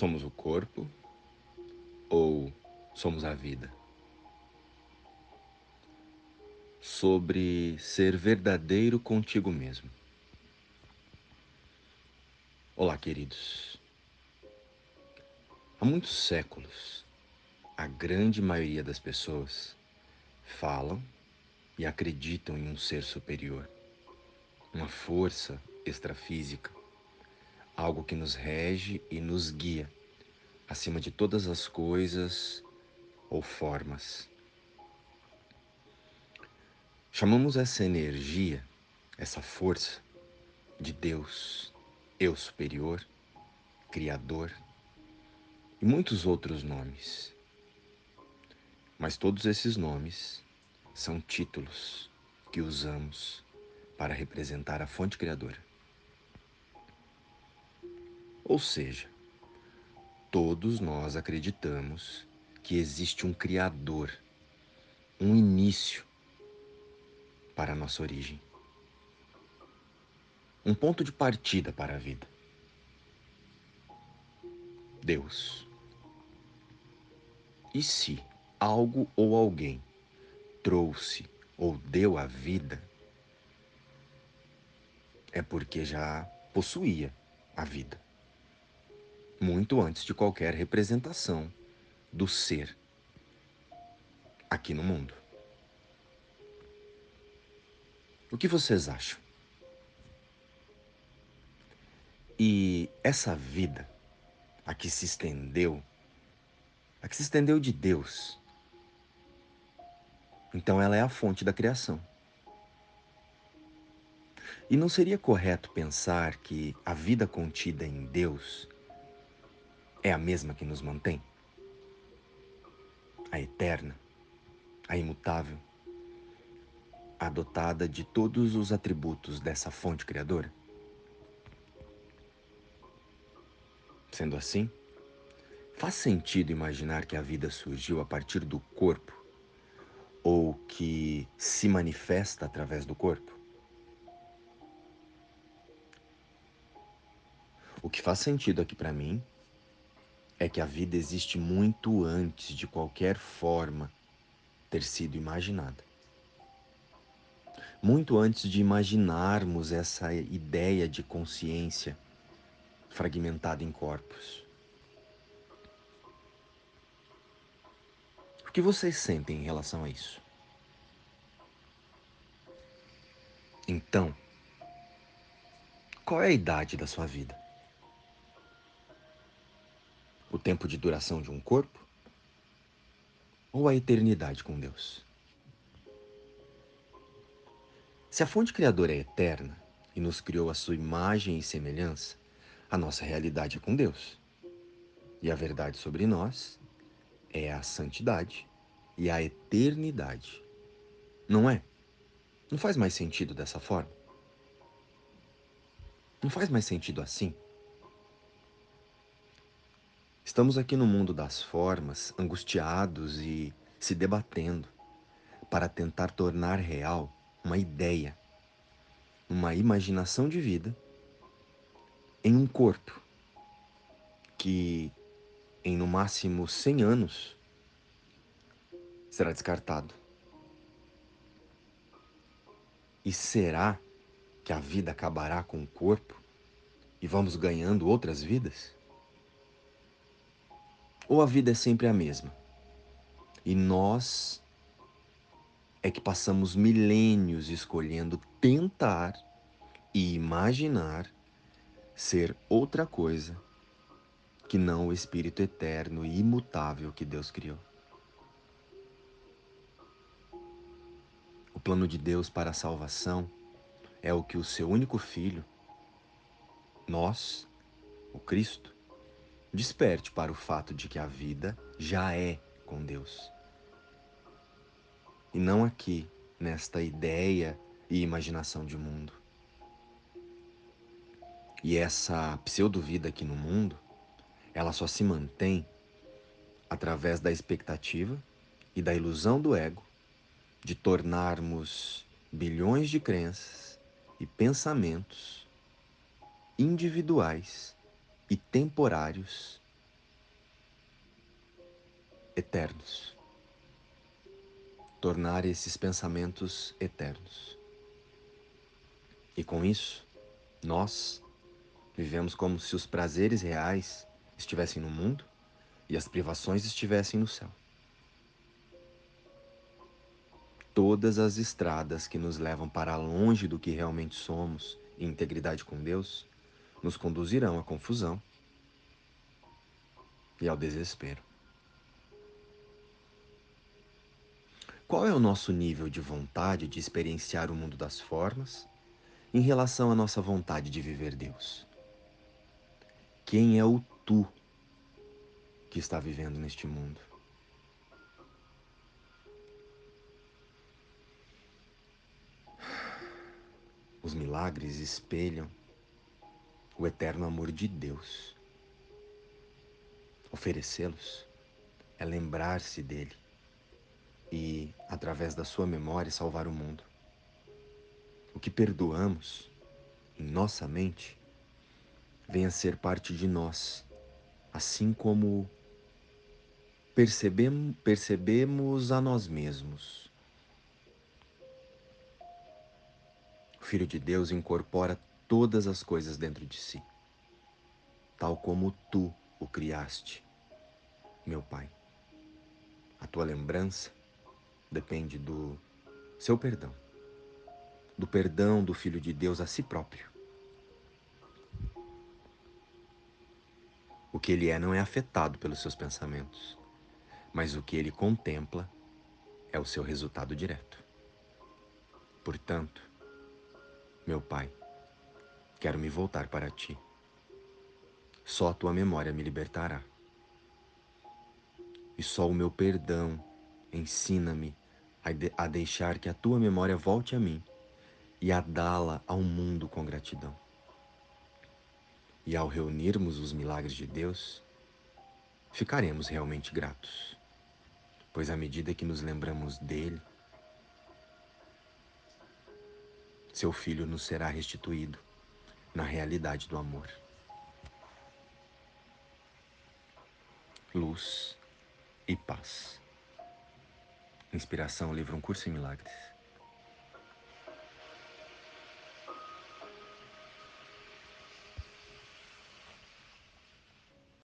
Somos o corpo ou somos a vida? Sobre ser verdadeiro contigo mesmo. Olá, queridos. Há muitos séculos, a grande maioria das pessoas falam e acreditam em um ser superior, uma força extrafísica, algo que nos rege e nos guia acima de todas as coisas ou formas. Chamamos essa energia, essa força, de Deus, Eu Superior, Criador e muitos outros nomes. Mas todos esses nomes são títulos que usamos para representar a fonte criadora. Ou seja, todos nós acreditamos que existe um Criador, um início para a nossa origem, um ponto de partida para a vida. Deus. E se algo ou alguém trouxe ou deu a vida, é porque já possuía a vida muito antes de qualquer representação do ser aqui no mundo. O que vocês acham? E essa vida, a que se estendeu, a que se estendeu de Deus, então ela é a fonte da criação. E não seria correto pensar que a vida contida em Deus é a mesma que nos mantém? A eterna, a imutável, a dotada de todos os atributos dessa fonte criadora? Sendo assim, faz sentido imaginar que a vida surgiu a partir do corpo ou que se manifesta através do corpo? O que faz sentido aqui para mim é que a vida existe muito antes de qualquer forma ter sido imaginada. Muito antes de imaginarmos essa ideia de consciência fragmentada em corpos. O que vocês sentem em relação a isso? Então, qual é a idade da sua vida? Tempo de duração de um corpo? Ou a eternidade com Deus? Se a fonte criadora é eterna e nos criou a sua imagem e semelhança, a nossa realidade é com Deus. E a verdade sobre nós é a santidade e a eternidade. Não é? Não faz mais sentido dessa forma? Não faz mais sentido assim? Estamos aqui no mundo das formas, angustiados e se debatendo para tentar tornar real uma ideia, uma imaginação de vida em um corpo que em no máximo 100 anos será descartado. E será que a vida acabará com o corpo e vamos ganhando outras vidas? Ou a vida é sempre a mesma? E nós é que passamos milênios escolhendo tentar e imaginar ser outra coisa que não o Espírito eterno e imutável que Deus criou. O plano de Deus para a salvação é o que o seu único filho, nós, o Cristo, Desperte para o fato de que a vida já é com Deus. E não aqui, nesta ideia e imaginação de mundo. E essa pseudo-vida aqui no mundo, ela só se mantém através da expectativa e da ilusão do ego de tornarmos bilhões de crenças e pensamentos individuais e temporários eternos. Tornar esses pensamentos eternos. E com isso, nós vivemos como se os prazeres reais estivessem no mundo e as privações estivessem no céu. Todas as estradas que nos levam para longe do que realmente somos, em integridade com Deus, nos conduzirão à confusão e ao desespero. Qual é o nosso nível de vontade de experienciar o mundo das formas em relação à nossa vontade de viver Deus? Quem é o tu que está vivendo neste mundo? Os milagres espelham o eterno amor de Deus. Oferecê-los é lembrar-se dele e, através da sua memória, salvar o mundo. O que perdoamos em nossa mente vem a ser parte de nós, assim como percebemos, percebemos a nós mesmos. O Filho de Deus incorpora todas as coisas dentro de si, tal como tu o criaste, meu Pai. A tua lembrança depende do seu perdão, do perdão do Filho de Deus a si próprio. O que ele é não é afetado pelos seus pensamentos, mas o que ele contempla é o seu resultado direto. Portanto, meu Pai, quero me voltar para ti. Só a tua memória me libertará. E só o meu perdão ensina-me a, a deixar que a tua memória volte a mim e a dá-la ao mundo com gratidão. E ao reunirmos os milagres de Deus, ficaremos realmente gratos, pois à medida que nos lembramos dele, seu filho nos será restituído na realidade do amor. Luz e paz. Inspiração, livro Um Curso em Milagres.